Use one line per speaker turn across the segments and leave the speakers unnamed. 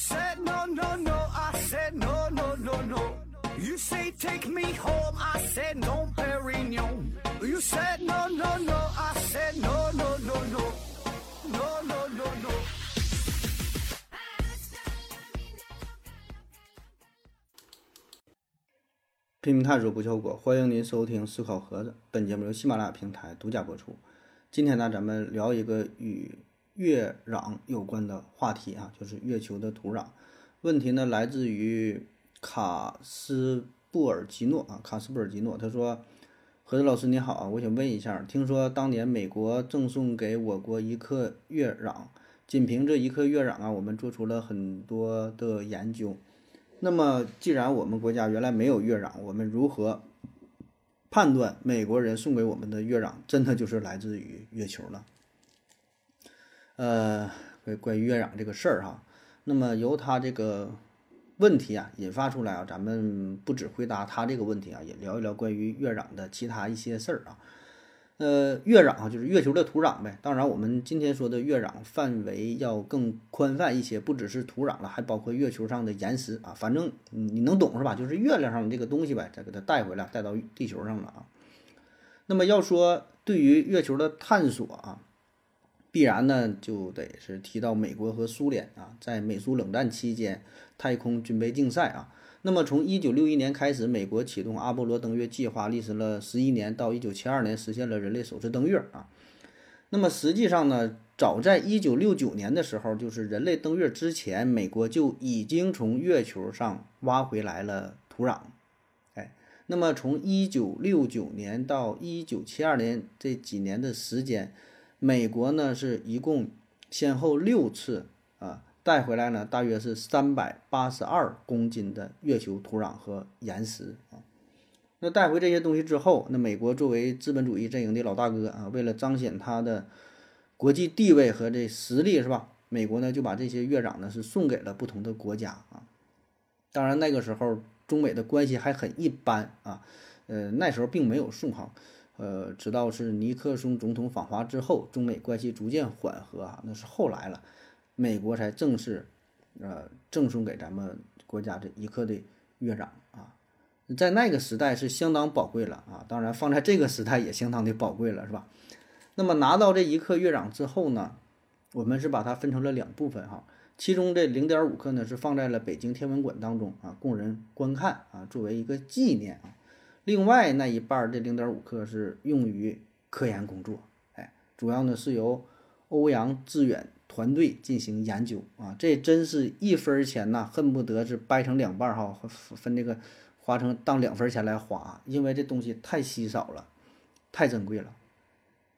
said no, no, no. I said no, no, no, no. You say take me home. I said no, Perignon. You said no, no, no. I said no, no, no, no. No, no, no, no.
拼命探索不效果，欢迎您收听思考盒子。本节目由喜马拉雅平台独家播出。今天呢，咱们聊一个与月壤有关的话题啊，就是月球的土壤。问题呢，来自于卡斯布尔基诺啊，卡斯布尔基诺，他说：“何子老师你好啊，我想问一下，听说当年美国赠送给我国一克月壤，仅凭这一克月壤啊，我们做出了很多的研究。那么，既然我们国家原来没有月壤，我们如何判断美国人送给我们的月壤真的就是来自于月球呢？呃，关于月壤这个事儿哈，那么由他这个问题啊引发出来啊，咱们不只回答他这个问题啊，也聊一聊关于月壤的其他一些事儿啊。呃，月壤啊，就是月球的土壤呗。当然，我们今天说的月壤范围要更宽泛一些，不只是土壤了，还包括月球上的岩石啊。反正你能懂是吧？就是月亮上的这个东西呗，再给它带回来，带到地球上了啊。那么要说对于月球的探索啊，必然呢就得是提到美国和苏联啊，在美苏冷战期间太空军备竞赛啊。那么，从一九六一年开始，美国启动阿波罗登月计划，历时了十一年，到一九七二年实现了人类首次登月啊。那么实际上呢，早在一九六九年的时候，就是人类登月之前，美国就已经从月球上挖回来了土壤。哎，那么从一九六九年到一九七二年这几年的时间，美国呢是一共先后六次啊。带回来呢，大约是三百八十二公斤的月球土壤和岩石啊。那带回这些东西之后，那美国作为资本主义阵营的老大哥啊，为了彰显他的国际地位和这实力，是吧？美国呢就把这些月壤呢是送给了不同的国家啊。当然那个时候中美的关系还很一般啊，呃那时候并没有送哈，呃直到是尼克松总统访华之后，中美关系逐渐缓和啊，那是后来了。美国才正式，呃，赠送给咱们国家这一克的月壤啊，在那个时代是相当宝贵了啊，当然放在这个时代也相当的宝贵了，是吧？那么拿到这一克月壤之后呢，我们是把它分成了两部分哈，其中这零点五克呢是放在了北京天文馆当中啊，供人观看啊，作为一个纪念啊。另外那一半儿这零点五克是用于科研工作，哎，主要呢是由欧阳志远。团队进行研究啊，这真是一分钱呐，恨不得是掰成两半哈，分这个花成当两分钱来花，因为这东西太稀少了，太珍贵了，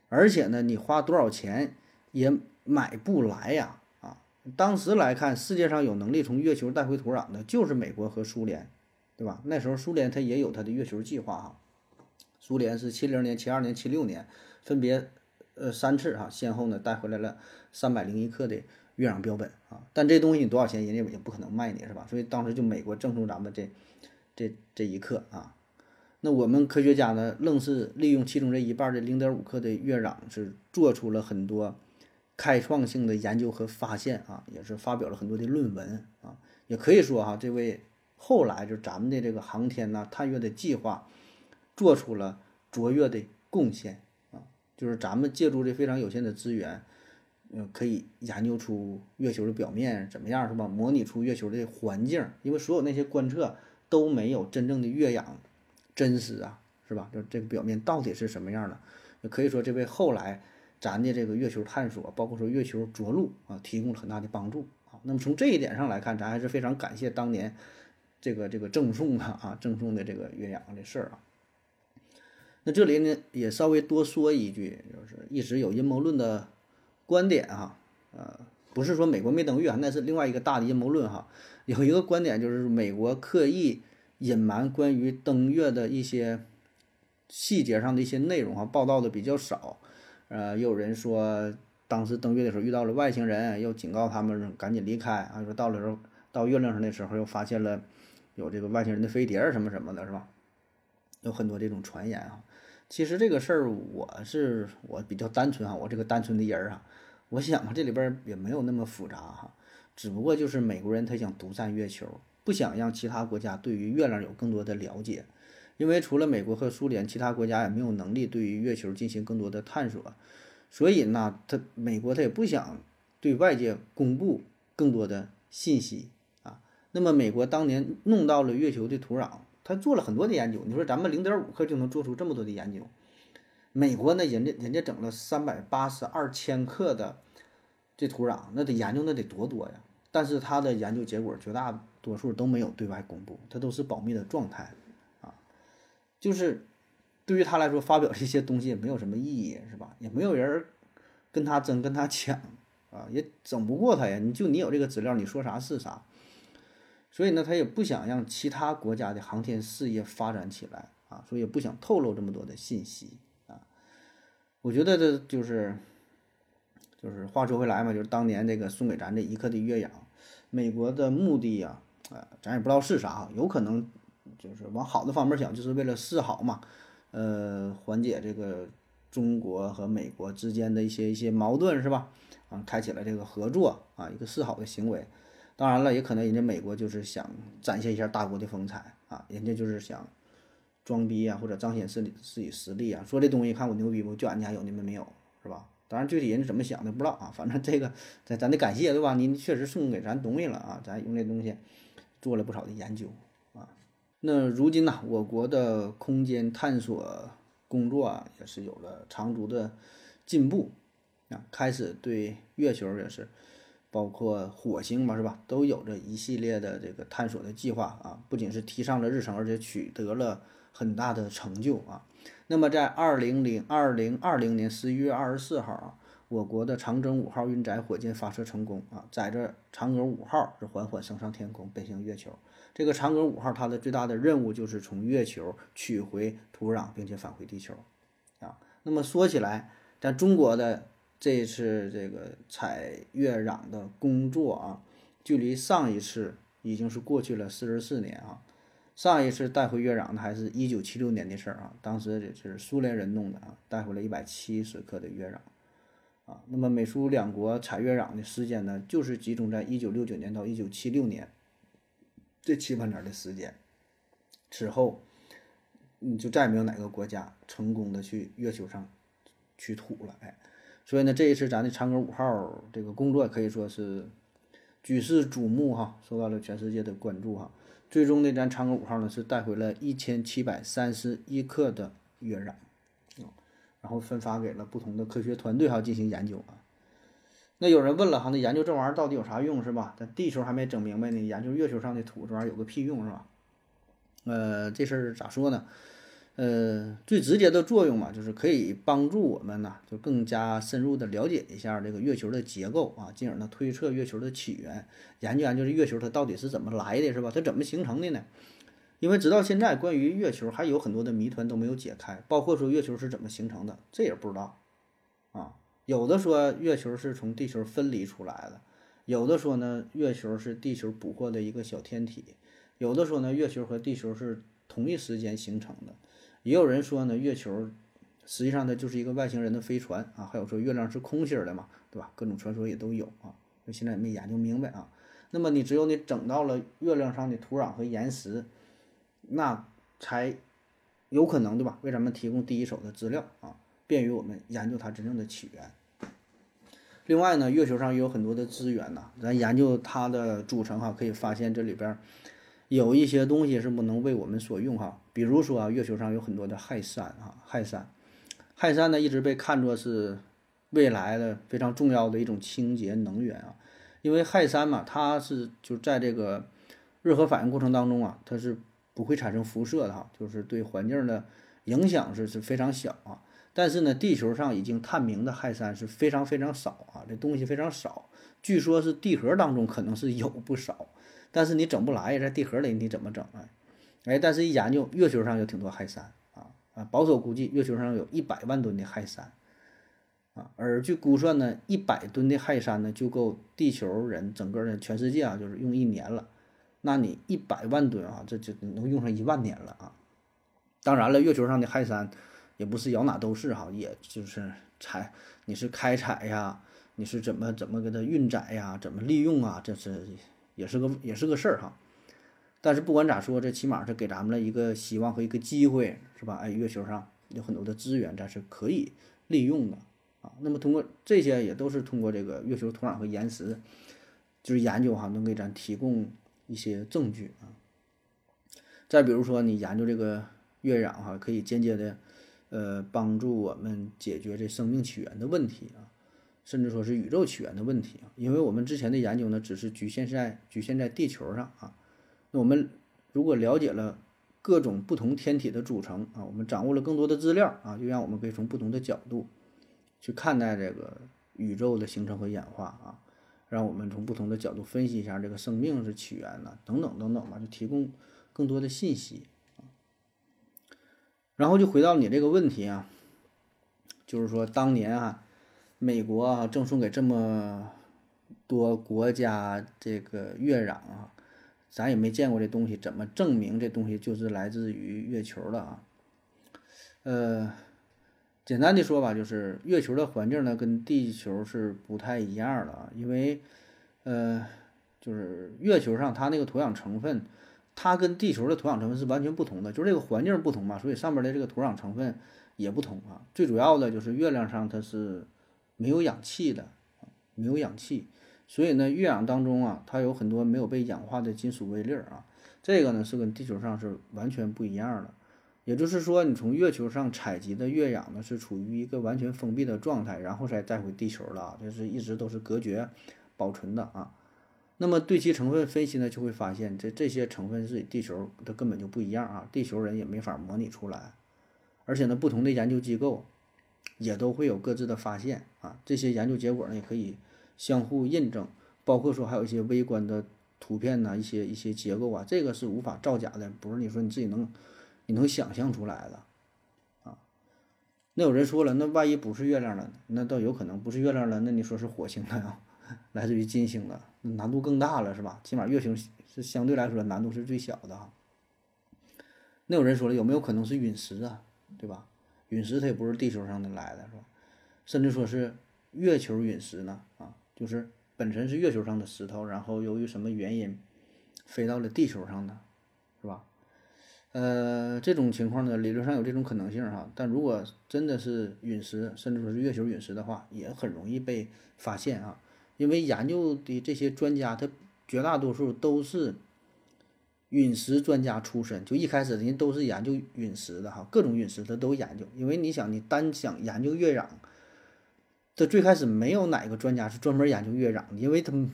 而且呢，你花多少钱也买不来呀啊！当时来看，世界上有能力从月球带回土壤的，就是美国和苏联，对吧？那时候苏联它也有它的月球计划哈，苏联是七零年、七二年、七六年分别。呃，三次哈，先后呢带回来了三百零一克的月壤标本啊，但这东西你多少钱，人家也不可能卖你是吧？所以当时就美国赠送咱们这这这一克啊，那我们科学家呢，愣是利用其中这一半的零点五克的月壤，是做出了很多开创性的研究和发现啊，也是发表了很多的论文啊，也可以说哈，这位后来就咱们的这个航天呐、探月的计划，做出了卓越的贡献啊。就是咱们借助这非常有限的资源，嗯，可以研究出月球的表面怎么样，是吧？模拟出月球的环境，因为所有那些观测都没有真正的月壤真实啊，是吧？就这个表面到底是什么样的？也可以说，这为后来咱的这个月球探索，包括说月球着陆啊，提供了很大的帮助啊。那么从这一点上来看，咱还是非常感谢当年这个这个赠送的啊，赠送的这个月壤的事儿啊。那这里呢，也稍微多说一句，就是一直有阴谋论的观点哈，呃，不是说美国没登月，那是另外一个大的阴谋论哈。有一个观点就是美国刻意隐瞒关于登月的一些细节上的一些内容哈，报道的比较少。呃，有人说当时登月的时候遇到了外星人，又警告他们赶紧离开啊。说到了时候到月亮上的时候又发现了有这个外星人的飞碟什么什么的，是吧？有很多这种传言啊。其实这个事儿，我是我比较单纯啊，我这个单纯的人儿啊，我想，这里边也没有那么复杂哈。只不过就是美国人他想独占月球，不想让其他国家对于月亮有更多的了解，因为除了美国和苏联，其他国家也没有能力对于月球进行更多的探索，所以呢，他美国他也不想对外界公布更多的信息。那么美国当年弄到了月球的土壤，他做了很多的研究。你说咱们零点五克就能做出这么多的研究？美国呢，人家人家整了三百八十二千克的这土壤，那得研究那得多多呀！但是他的研究结果绝大多数都没有对外公布，他都是保密的状态啊。就是对于他来说，发表这些东西也没有什么意义，是吧？也没有人跟他争，跟他抢啊，也整不过他呀。你就你有这个资料，你说啥是啥。所以呢，他也不想让其他国家的航天事业发展起来啊，所以也不想透露这么多的信息啊。我觉得这就是，就是话说回来嘛，就是当年这个送给咱这一克的月氧，美国的目的呀，呃，咱也不知道是啥，有可能就是往好的方面想，就是为了示好嘛，呃，缓解这个中国和美国之间的一些一些矛盾是吧？啊，开启了这个合作啊，一个示好的行为。当然了，也可能人家美国就是想展现一下大国的风采啊，人家就是想。装逼啊，或者彰显自己自己实力啊，说这东西看我牛逼不？就俺家有，你们没有，是吧？当然具体人家怎么想的不知道啊，反正这个咱咱得感谢，对吧？您确实送给咱东西了啊，咱用这东西做了不少的研究啊。那如今呢，我国的空间探索工作啊，也是有了长足的进步啊，开始对月球也是，包括火星嘛，是吧？都有着一系列的这个探索的计划啊，不仅是提上了日程，而且取得了。很大的成就啊！那么在二零零二零二零年十一月二十四号啊，我国的长征五号运载火箭发射成功啊，载着嫦娥五号是缓缓升上天空，奔向月球。这个嫦娥五号它的最大的任务就是从月球取回土壤，并且返回地球啊。那么说起来，咱中国的这一次这个采月壤的工作啊，距离上一次已经是过去了四十四年啊。上一次带回月壤的还是一九七六年的事儿啊，当时这是苏联人弄的啊，带回了一百七十克的月壤，啊，那么美苏两国采月壤的时间呢，就是集中在一九六九年到一九七六年这七八年的时间，此后，你就再也没有哪个国家成功的去月球上取土了，哎，所以呢，这一次咱的嫦娥五号这个工作可以说是举世瞩目哈，受到了全世界的关注哈。最终呢，咱嫦娥五号呢是带回了一千七百三十一克的月壤，啊，然后分发给了不同的科学团队哈进行研究啊。那有人问了哈，那研究这玩意儿到底有啥用是吧？咱地球还没整明白呢，研究月球上的土这玩意儿有个屁用是吧？呃，这事儿咋说呢？呃，最直接的作用嘛，就是可以帮助我们呢，就更加深入的了解一下这个月球的结构啊，进而呢推测月球的起源，研究研究这月球它到底是怎么来的，是吧？它怎么形成的呢？因为直到现在，关于月球还有很多的谜团都没有解开，包括说月球是怎么形成的，这也不知道啊。有的说月球是从地球分离出来的，有的说呢月球是地球捕获的一个小天体，有的说呢月球和地球是同一时间形成的。也有人说呢，月球实际上它就是一个外星人的飞船啊，还有说月亮是空心儿的嘛，对吧？各种传说也都有啊，那现在没研究明白啊。那么你只有你整到了月亮上的土壤和岩石，那才有可能对吧？为咱们提供第一手的资料啊，便于我们研究它真正的起源。另外呢，月球上也有很多的资源呐，咱研究它的组成哈，可以发现这里边。有一些东西是不能为我们所用哈，比如说啊，月球上有很多的氦三啊，氦三，氦三呢一直被看作是未来的非常重要的一种清洁能源啊，因为氦三嘛，它是就在这个热核反应过程当中啊，它是不会产生辐射的哈，就是对环境的影响是是非常小啊。但是呢，地球上已经探明的氦三是非常非常少啊，这东西非常少，据说是地核当中可能是有不少。但是你整不来，在地核里你怎么整啊？哎，但是一研究，月球上有挺多氦三啊啊，保守估计月球上有一百万吨的氦三啊，而据估算呢，一百吨的氦三呢就够地球人整个的全世界啊，就是用一年了。那你一百万吨啊，这就能用上一万年了啊。当然了，月球上的氦三也不是咬哪都是哈，也就是采你是开采呀。你是怎么怎么给它运载呀，怎么利用啊，这是也是个也是个事儿哈。但是不管咋说，这起码是给咱们了一个希望和一个机会，是吧？哎，月球上有很多的资源，咱是可以利用的啊。那么通过这些，也都是通过这个月球土壤和岩石，就是研究哈，能给咱提供一些证据啊。再比如说，你研究这个月壤哈，可以间接的呃帮助我们解决这生命起源的问题啊，甚至说是宇宙起源的问题啊。因为我们之前的研究呢，只是局限在局限在地球上啊。那我们如果了解了各种不同天体的组成啊，我们掌握了更多的资料啊，就让我们可以从不同的角度去看待这个宇宙的形成和演化啊，让我们从不同的角度分析一下这个生命是起源呢，等等等等吧，就提供更多的信息。然后就回到你这个问题啊，就是说当年啊，美国啊赠送给这么多国家这个月壤啊。咱也没见过这东西，怎么证明这东西就是来自于月球的啊？呃，简单的说吧，就是月球的环境呢跟地球是不太一样的啊，因为呃，就是月球上它那个土壤成分，它跟地球的土壤成分是完全不同的，就是这个环境不同嘛，所以上面的这个土壤成分也不同啊。最主要的就是月亮上它是没有氧气的，没有氧气。所以呢，月壤当中啊，它有很多没有被氧化的金属微粒儿啊，这个呢是跟地球上是完全不一样的。也就是说，你从月球上采集的月壤呢，是处于一个完全封闭的状态，然后再带回地球的，就是一直都是隔绝保存的啊。那么对其成分分析呢，就会发现这这些成分是地球它根本就不一样啊，地球人也没法模拟出来。而且呢，不同的研究机构也都会有各自的发现啊，这些研究结果呢，也可以。相互印证，包括说还有一些微观的图片呐，一些一些结构啊，这个是无法造假的，不是你说你自己能，你能想象出来的，啊，那有人说了，那万一不是月亮了，那倒有可能不是月亮了，那你说是火星的呀，来自于金星的，难度更大了是吧？起码月球是相对来说难度是最小的哈。那有人说了，有没有可能是陨石啊？对吧？陨石它也不是地球上的来的，是吧？甚至说是月球陨石呢？啊？就是本身是月球上的石头，然后由于什么原因飞到了地球上的，是吧？呃，这种情况呢，理论上有这种可能性哈。但如果真的是陨石，甚至说是月球陨石的话，也很容易被发现啊。因为研究的这些专家，他绝大多数都是陨石专家出身，就一开始人家都是研究陨石的哈，各种陨石他都研究。因为你想，你单想研究月壤。这最开始没有哪个专家是专门研究月壤的，因为他们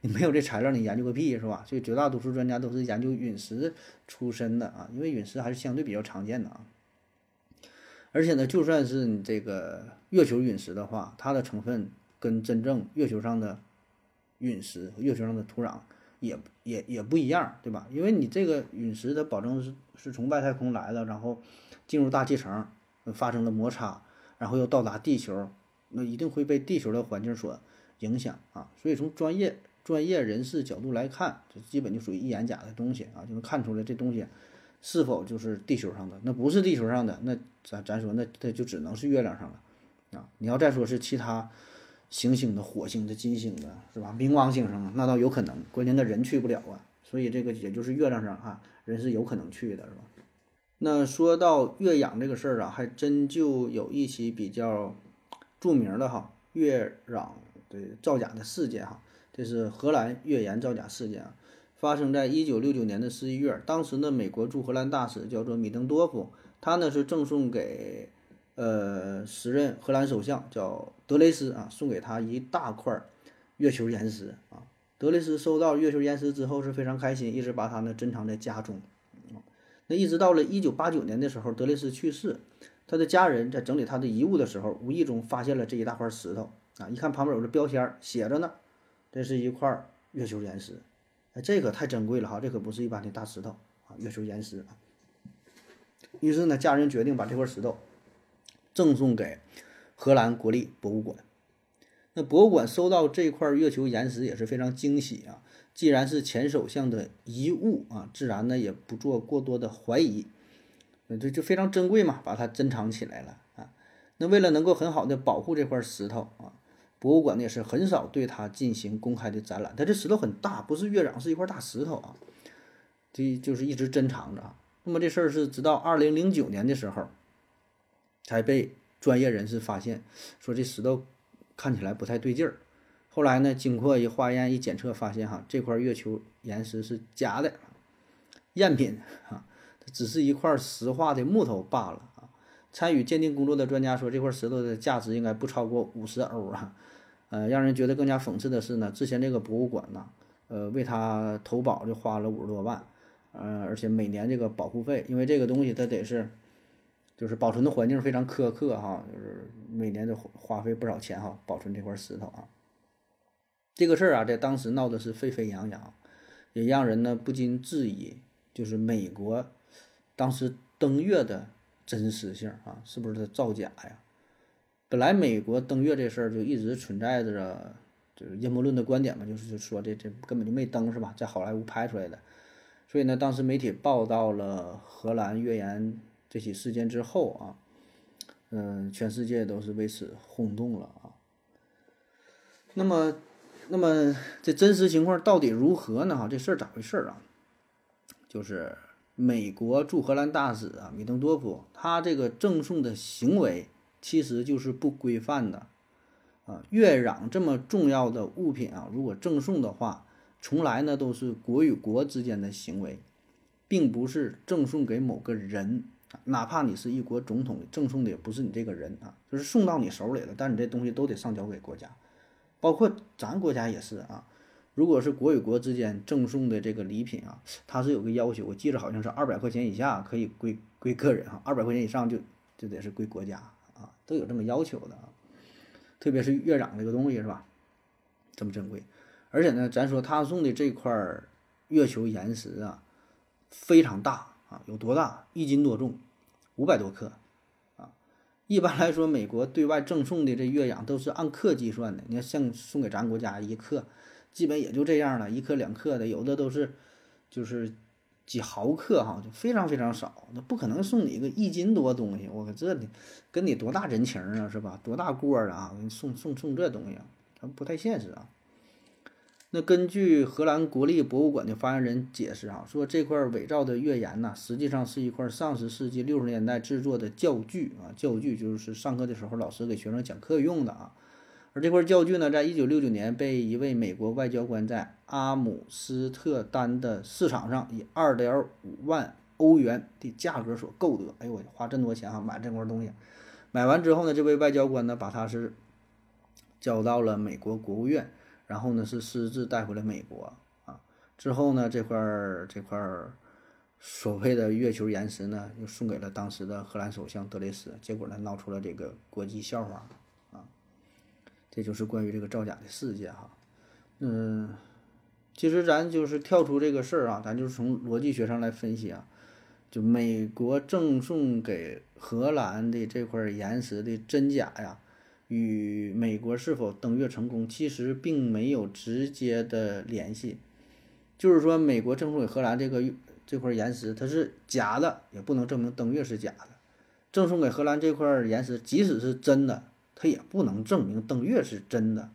你没有这材料，你研究个屁是吧？所以绝大多数专家都是研究陨石出身的啊，因为陨石还是相对比较常见的啊。而且呢，就算是你这个月球陨石的话，它的成分跟真正月球上的陨石、月球上的土壤也也也不一样，对吧？因为你这个陨石它保证是是从外太空来的，然后进入大气层发生了摩擦，然后又到达地球。那一定会被地球的环境所影响啊，所以从专业专业人士角度来看，这基本就属于一眼假的东西啊，就能看出来这东西是否就是地球上的。那不是地球上的，那咱咱说那它就只能是月亮上了啊。你要再说是其他行星的、火星的、金星的，是吧？冥王星上那倒有可能，关键那人去不了啊。所以这个也就是月亮上啊，人是有可能去的，是吧？那说到月壤这个事儿啊，还真就有一起比较。著名的哈月壤的造假的事件哈，这是荷兰月岩造假事件啊，发生在一九六九年的十一月。当时呢，美国驻荷兰大使叫做米登多夫，他呢是赠送给呃时任荷兰首相叫德雷斯啊，送给他一大块月球岩石啊。德雷斯收到月球岩石之后是非常开心，一直把它呢珍藏在家中。那一直到了一九八九年的时候，德雷斯去世。他的家人在整理他的遗物的时候，无意中发现了这一大块石头啊！一看旁边有个标签，写着呢，这是一块月球岩石。哎，这可太珍贵了哈！这可不是一般的大石头啊，月球岩石啊。于是呢，家人决定把这块石头赠送给荷兰国立博物馆。那博物馆收到这块月球岩石也是非常惊喜啊！既然是前首相的遗物啊，自然呢也不做过多的怀疑。这就非常珍贵嘛，把它珍藏起来了啊。那为了能够很好的保护这块石头啊，博物馆呢也是很少对它进行公开的展览。它这石头很大，不是月壤，是一块大石头啊，这就是一直珍藏着啊。那么这事儿是直到二零零九年的时候，才被专业人士发现，说这石头看起来不太对劲儿。后来呢，经过一化验一检测，发现哈这块月球岩石是假的，赝品啊，它只是一块石化的木头罢了啊。参与鉴定工作的专家说，这块石头的价值应该不超过五十欧啊。呃，让人觉得更加讽刺的是呢，之前这个博物馆呢，呃，为它投保就花了五十多万，呃，而且每年这个保护费，因为这个东西它得是，就是保存的环境非常苛刻哈，就是每年都花费不少钱哈，保存这块石头啊。这个事儿啊，在当时闹的是沸沸扬扬，也让人呢不禁质疑，就是美国当时登月的真实性啊，是不是造假呀？本来美国登月这事儿就一直存在着，就是阴谋论的观点嘛，就是说这这根本就没登是吧，在好莱坞拍出来的。所以呢，当时媒体报道了荷兰月岩这起事件之后啊，嗯，全世界都是为此轰动了啊。那么，那么这真实情况到底如何呢？哈，这事儿咋回事啊？就是美国驻荷兰大使啊，米登多夫，他这个赠送的行为。其实就是不规范的，啊，月壤这么重要的物品啊，如果赠送的话，从来呢都是国与国之间的行为，并不是赠送给某个人，哪怕你是一国总统，赠送的也不是你这个人啊，就是送到你手里了，但你这东西都得上交给国家，包括咱国家也是啊，如果是国与国之间赠送的这个礼品啊，它是有个要求，我记着好像是二百块钱以下可以归归个人啊，二百块钱以上就就得是归国家。啊，都有这么要求的啊，特别是月壤这个东西是吧，这么珍贵，而且呢，咱说他送的这块月球岩石啊，非常大啊，有多大？一斤多重，五百多克啊。一般来说，美国对外赠送的这月壤都是按克计算的，你看像送给咱国家一克，基本也就这样了，一克两克的，有的都是就是。几毫克哈，就非常非常少，那不可能送你个一斤多东西，我这你跟你多大人情啊，是吧？多大过儿啊？给你送送送这东西，它不太现实啊。那根据荷兰国立博物馆的发言人解释啊，说这块伪造的月岩呢，实际上是一块上世世纪六十年代制作的教具啊，教具就是上课的时候老师给学生讲课用的啊。而这块教具呢，在一九六九年被一位美国外交官在阿姆斯特丹的市场上以二点五万欧元的价格所购得。哎呦我花这么多钱啊买这块东西，买完之后呢，这位外交官呢把它是交到了美国国务院，然后呢是私自带回了美国啊。之后呢，这块这块所谓的月球岩石呢，又送给了当时的荷兰首相德雷斯，结果呢闹出了这个国际笑话啊。这就是关于这个造假的事件哈，嗯，其实咱就是跳出这个事儿啊，咱就是从逻辑学上来分析啊，就美国赠送给荷兰的这块岩石的真假呀，与美国是否登月成功其实并没有直接的联系。就是说，美国赠送给荷兰这个这块岩石它是假的，也不能证明登月是假的；赠送给荷兰这块岩石，即使是真的。它也不能证明登月是真的，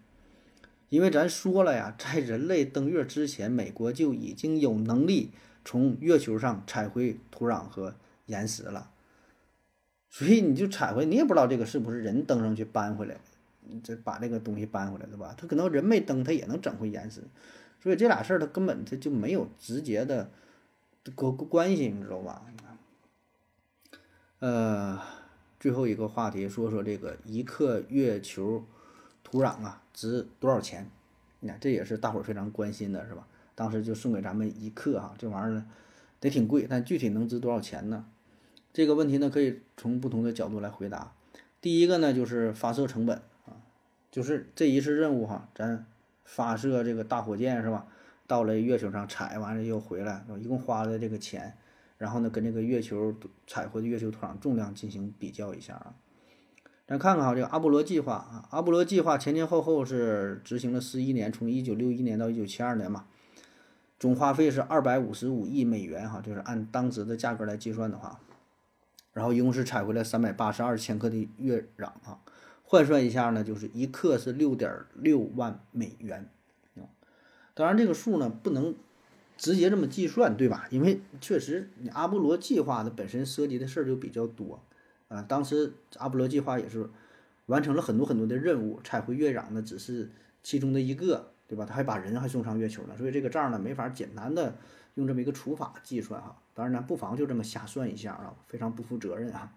因为咱说了呀，在人类登月之前，美国就已经有能力从月球上采回土壤和岩石了。所以你就采回，你也不知道这个是不是人登上去搬回来的，这把这个东西搬回来，对吧？他可能人没登，他也能整回岩石。所以这俩事儿，它根本它就没有直接的关关系，你知道吧？呃。最后一个话题，说说这个一克月球土壤啊，值多少钱？你看，这也是大伙儿非常关心的，是吧？当时就送给咱们一克哈，这玩意儿得挺贵，但具体能值多少钱呢？这个问题呢，可以从不同的角度来回答。第一个呢，就是发射成本啊，就是这一次任务哈，咱发射这个大火箭是吧？到了月球上采完了又回来，一共花了这个钱。然后呢，跟这个月球采回的月球土壤重量进行比较一下啊。咱看看哈，这个阿波罗计划啊，阿波罗计划前前后后是执行了十一年，从一九六一年到一九七二年嘛，总花费是二百五十五亿美元哈，就是按当时的价格来计算的话，然后一共是采回来三百八十二千克的月壤啊，换算一下呢，就是一克是六点六万美元啊。当然，这个数呢不能直接这么计算，对吧？因为确实，你阿波罗计划的本身涉及的事儿就比较多啊。当时阿波罗计划也是完成了很多很多的任务，采回月壤呢只是其中的一个，对吧？他还把人还送上月球了，所以这个账呢没法简单的用这么一个除法计算哈。当然咱，不妨就这么瞎算一下啊，非常不负责任啊。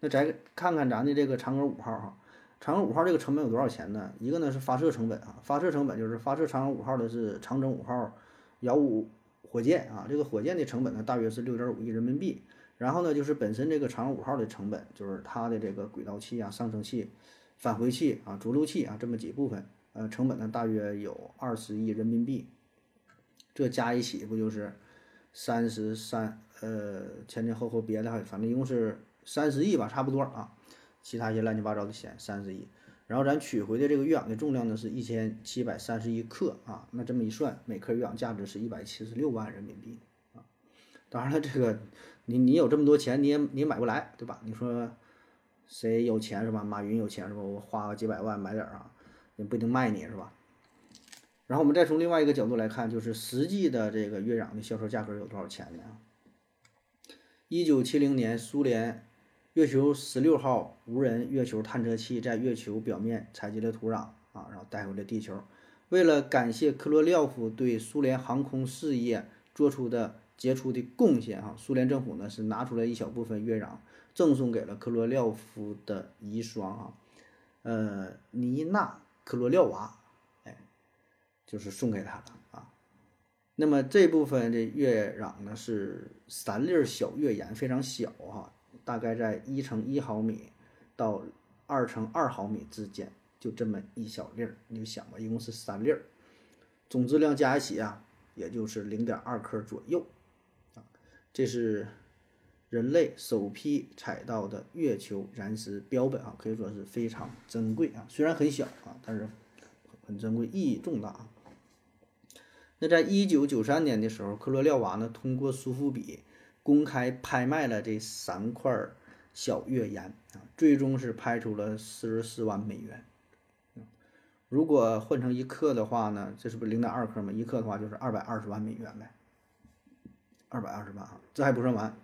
那再看看咱的这个嫦娥五号哈。嫦娥五号这个成本有多少钱呢？一个呢是发射成本啊，发射成本就是发射嫦娥五号的是长征五号遥五火箭啊，这个火箭的成本呢大约是六点五亿人民币。然后呢就是本身这个嫦娥五号的成本，就是它的这个轨道器啊、上升器、返回器啊、着陆器啊这么几部分，呃，成本呢大约有二十亿人民币。这加一起不就是三十三呃前前后后别的反正一共是三十亿吧，差不多啊。其他一些乱七八糟的钱三十亿，然后咱取回的这个月壤的重量呢是一千七百三十一克啊，那这么一算，每克月壤价值是一百七十六万人民币啊。当然了，这个你你有这么多钱，你也你也买不来，对吧？你说谁有钱是吧？马云有钱是吧？我花个几百万买点儿啊，也不一定卖你是吧？然后我们再从另外一个角度来看，就是实际的这个月壤的销售价格有多少钱呢？一九七零年，苏联。月球十六号无人月球探测器在月球表面采集了土壤啊，然后带回了地球。为了感谢科罗廖夫对苏联航空事业做出的杰出的贡献，哈，苏联政府呢是拿出了一小部分月壤，赠送给了科罗廖夫的遗孀啊，呃，尼娜科罗廖娃，就是送给他了啊。那么这部分的月壤呢是三粒小月岩，非常小哈。大概在一乘一毫米到二乘二毫米之间，就这么一小粒儿，你就想吧，一共是三粒儿，总质量加一起啊，也就是零点二克左右啊。这是人类首批采到的月球燃石标本啊，可以说是非常珍贵啊。虽然很小啊，但是很珍贵，意义重大啊。那在一九九三年的时候，科罗廖娃呢通过苏富比。公开拍卖了这三块小月岩啊，最终是拍出了四十四万美元。如果换成一克的话呢，这是不是零点二克嘛？一克的话就是二百二十万美元呗。二百二十万啊，这还不算完。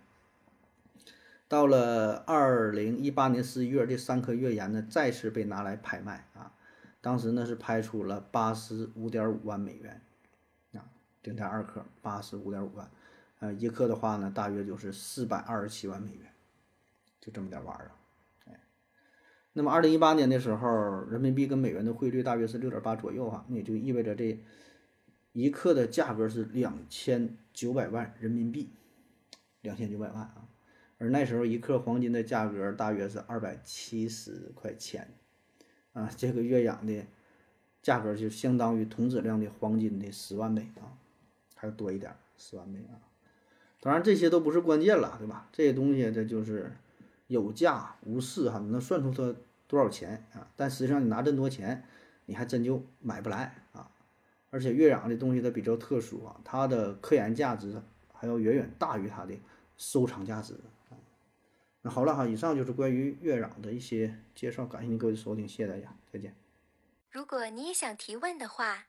到了二零一八年十一月，这三颗月岩呢再次被拿来拍卖啊，当时呢是拍出了八十五点五万美元零点二克，八十五点五万。呃，一克的话呢，大约就是四百二十七万美元，就这么点玩意儿，哎，那么二零一八年的时候，人民币跟美元的汇率大约是六点八左右哈，那也就意味着这一克的价格是两千九百万人民币，两千九百万啊，而那时候一克黄金的价格大约是二百七十块钱，啊，这个月壤的价格就相当于同质量的黄金的十万倍啊，还要多一点，十万倍啊。当然这些都不是关键了，对吧？这些东西这就是有价无市哈，你能算出它多少钱啊？但实际上你拿这么多钱，你还真就买不来啊！而且月壤的东西它比较特殊啊，它的科研价值还要远远大于它的收藏价值啊。那好了哈，以上就是关于月壤的一些介绍，感谢您各位的收听，谢谢大家，再见。
如果你也想提问的话，